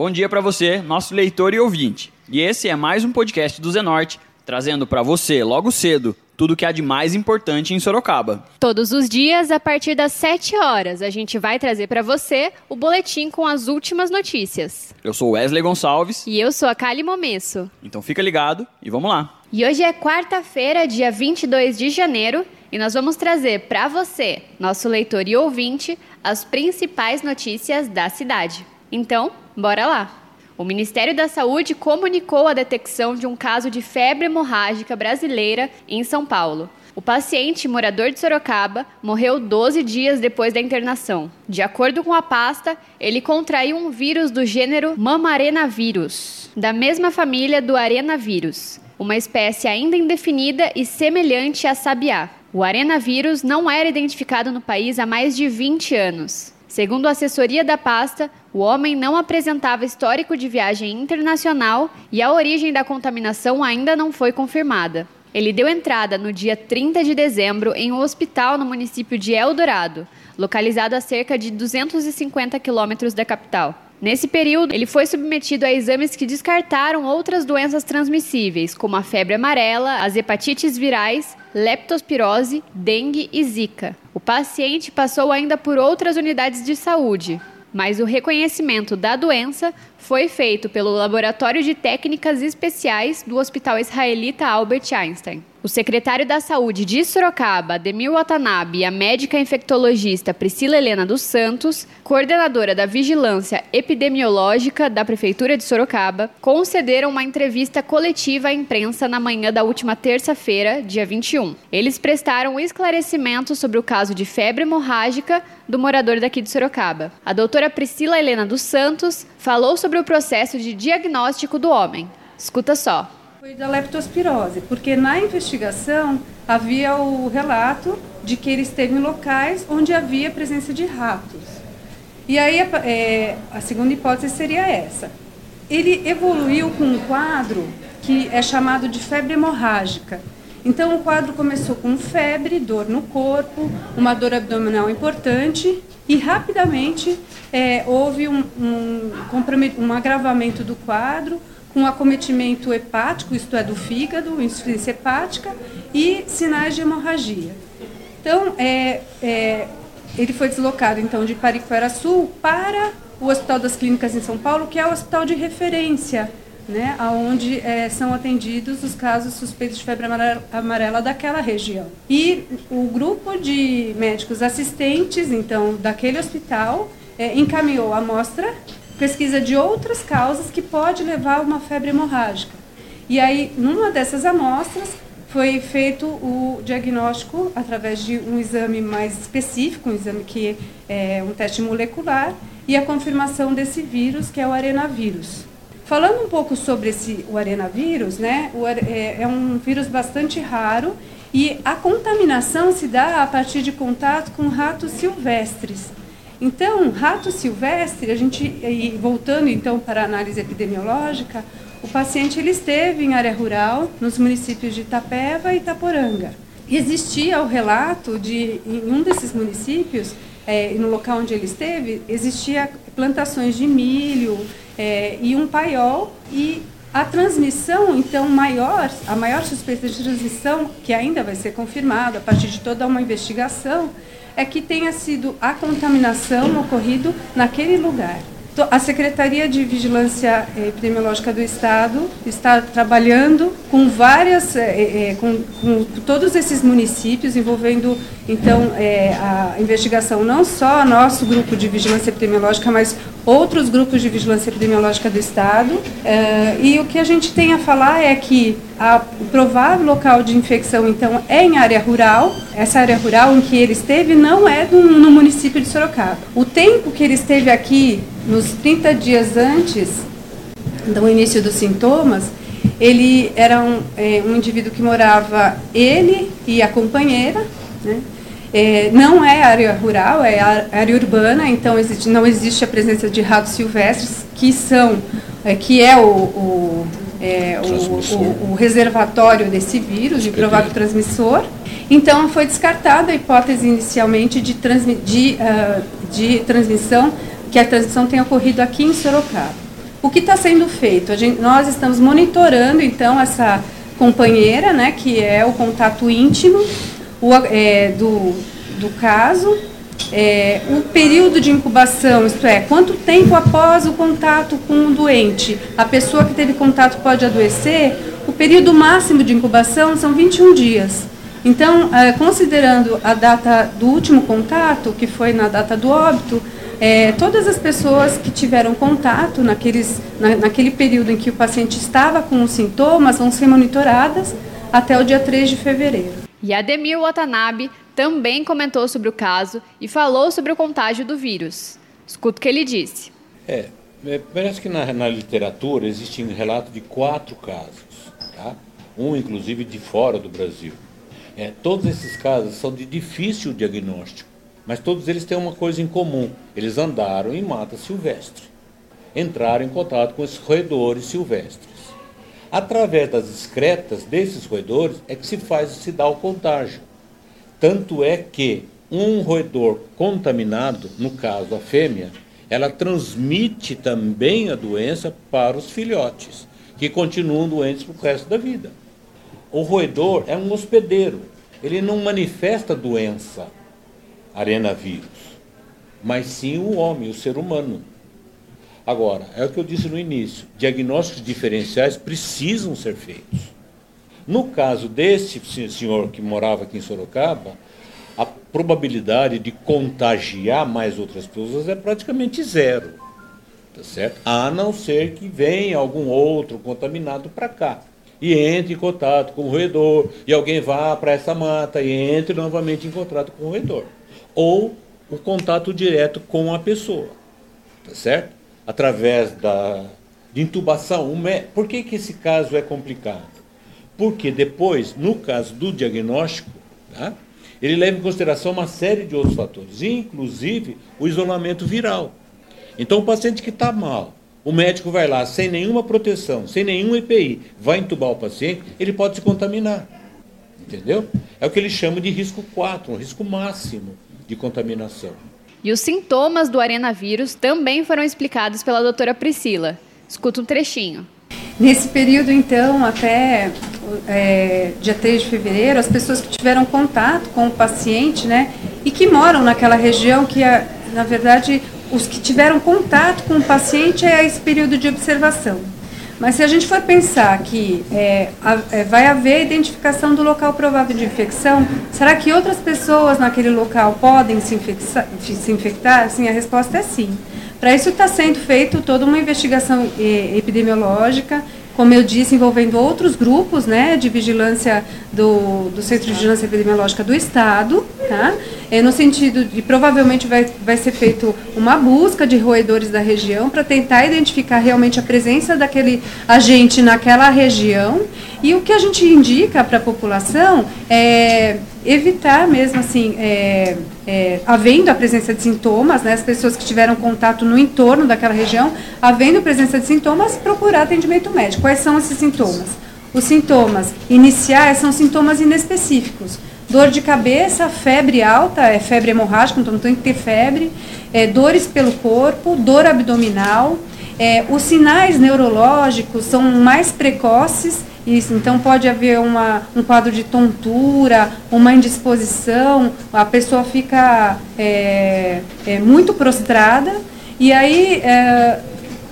Bom dia para você, nosso leitor e ouvinte. E esse é mais um podcast do Zenorte, trazendo para você, logo cedo, tudo que há de mais importante em Sorocaba. Todos os dias, a partir das 7 horas, a gente vai trazer para você o boletim com as últimas notícias. Eu sou Wesley Gonçalves. E eu sou a Kali Momesso. Então fica ligado e vamos lá. E hoje é quarta-feira, dia 22 de janeiro, e nós vamos trazer para você, nosso leitor e ouvinte, as principais notícias da cidade. Então, bora lá! O Ministério da Saúde comunicou a detecção de um caso de febre hemorrágica brasileira em São Paulo. O paciente, morador de Sorocaba, morreu 12 dias depois da internação. De acordo com a pasta, ele contraiu um vírus do gênero Mamarenavírus, da mesma família do arenavírus, uma espécie ainda indefinida e semelhante a sabiá. O arenavírus não era identificado no país há mais de 20 anos. Segundo a assessoria da pasta, o homem não apresentava histórico de viagem internacional e a origem da contaminação ainda não foi confirmada. Ele deu entrada no dia 30 de dezembro em um hospital no município de Eldorado, localizado a cerca de 250 quilômetros da capital. Nesse período, ele foi submetido a exames que descartaram outras doenças transmissíveis, como a febre amarela, as hepatites virais, leptospirose, dengue e zika. O paciente passou ainda por outras unidades de saúde, mas o reconhecimento da doença foi feito pelo Laboratório de Técnicas Especiais do Hospital Israelita Albert Einstein. O secretário da Saúde de Sorocaba, Demil Watanabe, e a médica infectologista Priscila Helena dos Santos, coordenadora da Vigilância Epidemiológica da Prefeitura de Sorocaba, concederam uma entrevista coletiva à imprensa na manhã da última terça-feira, dia 21. Eles prestaram esclarecimentos sobre o caso de febre hemorrágica do morador daqui de Sorocaba. A doutora Priscila Helena dos Santos falou sobre o processo de diagnóstico do homem. Escuta só. Foi da leptospirose, porque na investigação havia o relato de que ele esteve em locais onde havia presença de ratos. E aí é, a segunda hipótese seria essa. Ele evoluiu com um quadro que é chamado de febre hemorrágica. Então o quadro começou com febre, dor no corpo, uma dor abdominal importante e rapidamente é, houve um, um, um agravamento do quadro, com acometimento hepático, isto é, do fígado, insuficiência hepática e sinais de hemorragia. Então, é, é, ele foi deslocado então de Pariquera Sul para o Hospital das Clínicas em São Paulo, que é o hospital de referência, né, onde é, são atendidos os casos suspeitos de febre amarela, amarela daquela região. E o grupo de médicos assistentes, então, daquele hospital, é, encaminhou a amostra pesquisa de outras causas que pode levar a uma febre hemorrágica. E aí, numa dessas amostras, foi feito o diagnóstico através de um exame mais específico, um exame que é um teste molecular, e a confirmação desse vírus, que é o arenavírus. Falando um pouco sobre esse, o arenavírus, né, o, é, é um vírus bastante raro e a contaminação se dá a partir de contato com ratos silvestres. Então, rato silvestre, a gente, voltando então para a análise epidemiológica, o paciente ele esteve em área rural, nos municípios de Itapeva e Itaporanga. Existia o relato de, em um desses municípios, é, no local onde ele esteve, existia plantações de milho é, e um paiol e a transmissão, então, maior, a maior suspeita de transmissão, que ainda vai ser confirmada a partir de toda uma investigação, é que tenha sido a contaminação ocorrido naquele lugar. A Secretaria de Vigilância Epidemiológica do Estado está trabalhando com várias, é, é, com, com, todos esses municípios, envolvendo então a investigação não só nosso grupo de vigilância epidemiológica, mas outros grupos de vigilância epidemiológica do Estado. e o que a gente tem a falar é que o provável local de infecção, então, é em área rural. Essa área rural em que ele esteve não é no, no município de Sorocaba. O tempo que ele esteve aqui, nos 30 dias antes do início dos sintomas, ele era um, é, um indivíduo que morava ele e a companheira, né? É, não é área rural, é área urbana, então existe, não existe a presença de ratos silvestres, que são, é, que é o, o, é, o, o, reservatório desse vírus, de provável transmissor. Então foi descartada a hipótese inicialmente de, transmi, de, uh, de transmissão, que a transmissão tenha ocorrido aqui em Sorocaba. O que está sendo feito? Gente, nós estamos monitorando, então, essa companheira, né, que é o contato íntimo o, é, do, do caso, é, o período de incubação, isto é, quanto tempo após o contato com o doente a pessoa que teve contato pode adoecer, o período máximo de incubação são 21 dias. Então, é, considerando a data do último contato, que foi na data do óbito, é, todas as pessoas que tiveram contato naqueles, na, naquele período em que o paciente estava com os sintomas vão ser monitoradas até o dia 3 de fevereiro. E Ademir Watanabe também comentou sobre o caso e falou sobre o contágio do vírus. Escuta o que ele disse. É, é parece que na, na literatura existe um relato de quatro casos, tá? um inclusive de fora do Brasil. É, todos esses casos são de difícil diagnóstico, mas todos eles têm uma coisa em comum: eles andaram em mata silvestre, entraram em contato com esses roedores silvestres. Através das excretas desses roedores é que se faz se dá o contágio. Tanto é que um roedor contaminado, no caso a fêmea, ela transmite também a doença para os filhotes, que continuam doentes para o resto da vida. O roedor é um hospedeiro, ele não manifesta doença, arenavírus, mas sim o homem, o ser humano. Agora, é o que eu disse no início: diagnósticos diferenciais precisam ser feitos. No caso desse senhor que morava aqui em Sorocaba, a probabilidade de contagiar mais outras pessoas é praticamente zero. Tá certo? A não ser que venha algum outro contaminado para cá e entre em contato com o roedor, e alguém vá para essa mata e entre novamente em contato com o roedor. Ou o contato direto com a pessoa. Tá certo? Através da de intubação. Por que, que esse caso é complicado? Porque depois, no caso do diagnóstico, tá, ele leva em consideração uma série de outros fatores, inclusive o isolamento viral. Então, o paciente que está mal, o médico vai lá sem nenhuma proteção, sem nenhum EPI, vai entubar o paciente, ele pode se contaminar. Entendeu? É o que ele chama de risco 4, um risco máximo de contaminação. E os sintomas do arenavírus também foram explicados pela doutora Priscila. Escuta um trechinho. Nesse período, então, até é, dia 3 de fevereiro, as pessoas que tiveram contato com o paciente, né, e que moram naquela região, que é, na verdade, os que tiveram contato com o paciente é esse período de observação. Mas se a gente for pensar que é, é, vai haver identificação do local provável de infecção, será que outras pessoas naquele local podem se, infectar? Se infectar? Sim, a resposta é sim. Para isso está sendo feito toda uma investigação epidemiológica, como eu disse, envolvendo outros grupos né, de vigilância do, do Centro de Vigilância Epidemiológica do Estado, tá? É, no sentido de provavelmente vai, vai ser feito uma busca de roedores da região para tentar identificar realmente a presença daquele agente naquela região. E o que a gente indica para a população é evitar mesmo assim, é, é, havendo a presença de sintomas, né, as pessoas que tiveram contato no entorno daquela região, havendo presença de sintomas, procurar atendimento médico. Quais são esses sintomas? Os sintomas iniciais são sintomas inespecíficos. Dor de cabeça, febre alta, é febre hemorrágica, então tem que ter febre, é, dores pelo corpo, dor abdominal. É, os sinais neurológicos são mais precoces isso, então pode haver uma, um quadro de tontura, uma indisposição, a pessoa fica é, é, muito prostrada e aí é,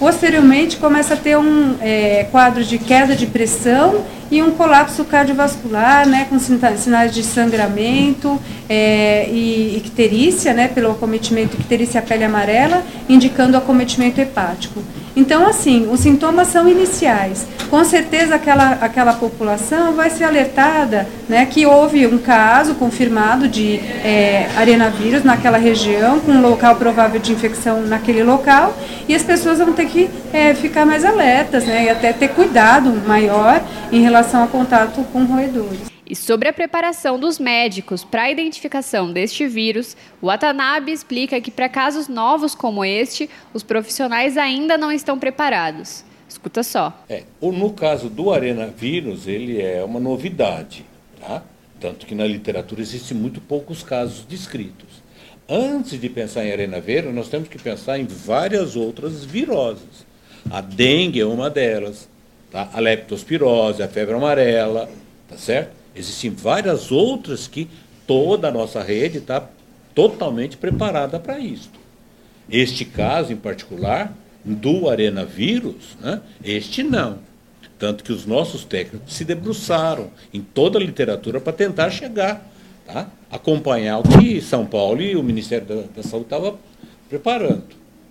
posteriormente começa a ter um é, quadro de queda de pressão e um colapso cardiovascular, né, com sinais de sangramento é, e icterícia, né, pelo acometimento icterícia pele amarela, indicando acometimento hepático. Então, assim, os sintomas são iniciais. Com certeza aquela, aquela população vai ser alertada né, que houve um caso confirmado de é, arenavírus naquela região, com um local provável de infecção naquele local, e as pessoas vão ter que é, ficar mais alertas né, e até ter cuidado maior em relação ao contato com roedores. E sobre a preparação dos médicos para a identificação deste vírus, o Watanabe explica que para casos novos como este, os profissionais ainda não estão preparados. Escuta só. É, no caso do arenavírus, ele é uma novidade, tá? Tanto que na literatura existem muito poucos casos descritos. Antes de pensar em arenavírus, nós temos que pensar em várias outras viroses. A dengue é uma delas, tá? a leptospirose, a febre amarela, tá certo? Existem várias outras que toda a nossa rede está totalmente preparada para isso. Este caso em particular, do arenavírus, né? este não. Tanto que os nossos técnicos se debruçaram em toda a literatura para tentar chegar, tá? acompanhar o que São Paulo e o Ministério da, da Saúde estavam preparando.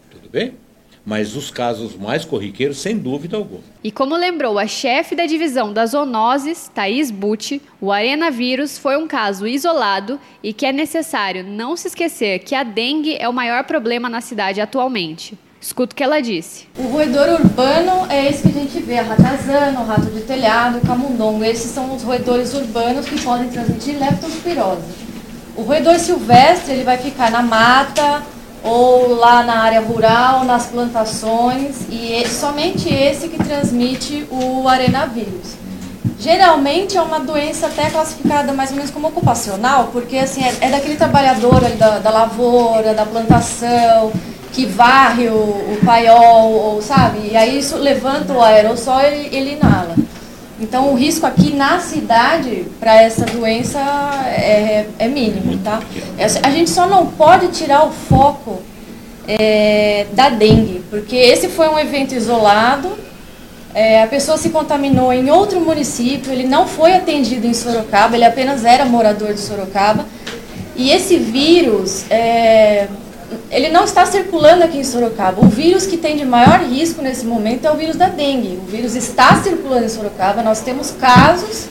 Tudo bem? Mas os casos mais corriqueiros, sem dúvida alguma. E como lembrou a chefe da divisão das zoonoses, Thaís Butti, o arenavírus foi um caso isolado e que é necessário não se esquecer que a dengue é o maior problema na cidade atualmente. Escuta o que ela disse. O roedor urbano é esse que a gente vê, a ratazana, o rato de telhado, o camundongo. Esses são os roedores urbanos que podem transmitir leptospirose. O roedor silvestre ele vai ficar na mata, ou lá na área rural, nas plantações, e somente esse que transmite o arenavírus. Geralmente é uma doença até classificada mais ou menos como ocupacional, porque assim é, é daquele trabalhador da, da, lavoura, da plantação, que varre o, o paiol, ou, sabe? E aí isso levanta o aerossol e ele, ele inala. Então, o risco aqui na cidade para essa doença é, é, mínimo, tá? A gente só não pode tirar o foco é, da dengue, porque esse foi um evento isolado, é, a pessoa se contaminou em outro município, ele não foi atendido em Sorocaba, ele apenas era morador de Sorocaba, e esse vírus, é, ele não está circulando aqui em Sorocaba. O vírus que tem de maior risco nesse momento é o vírus da dengue. O vírus está circulando em Sorocaba, nós temos casos,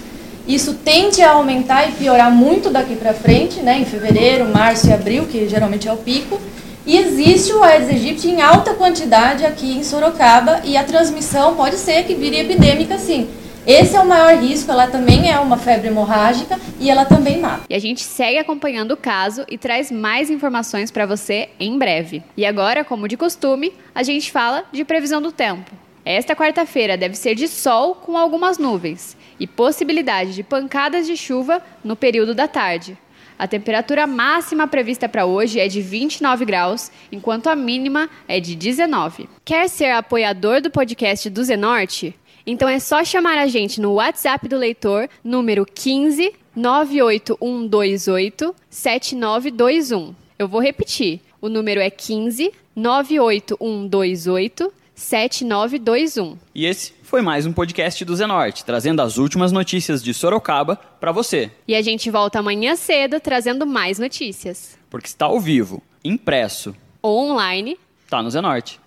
isso tende a aumentar e piorar muito daqui para frente, né, em fevereiro, março e abril, que geralmente é o pico. E existe o Aedes aegypti em alta quantidade aqui em Sorocaba e a transmissão pode ser que vire epidêmica sim. Esse é o maior risco, ela também é uma febre hemorrágica e ela também mata. E a gente segue acompanhando o caso e traz mais informações para você em breve. E agora, como de costume, a gente fala de previsão do tempo. Esta quarta-feira deve ser de sol com algumas nuvens e possibilidade de pancadas de chuva no período da tarde. A temperatura máxima prevista para hoje é de 29 graus, enquanto a mínima é de 19. Quer ser apoiador do podcast do Zenorte? Então é só chamar a gente no WhatsApp do leitor, número 15 98128 7921. Eu vou repetir. O número é 15 98128 7921. E esse foi mais um podcast do Zenorte, trazendo as últimas notícias de Sorocaba para você. E a gente volta amanhã cedo trazendo mais notícias. Porque está ao vivo, impresso ou online, tá no Zenorte.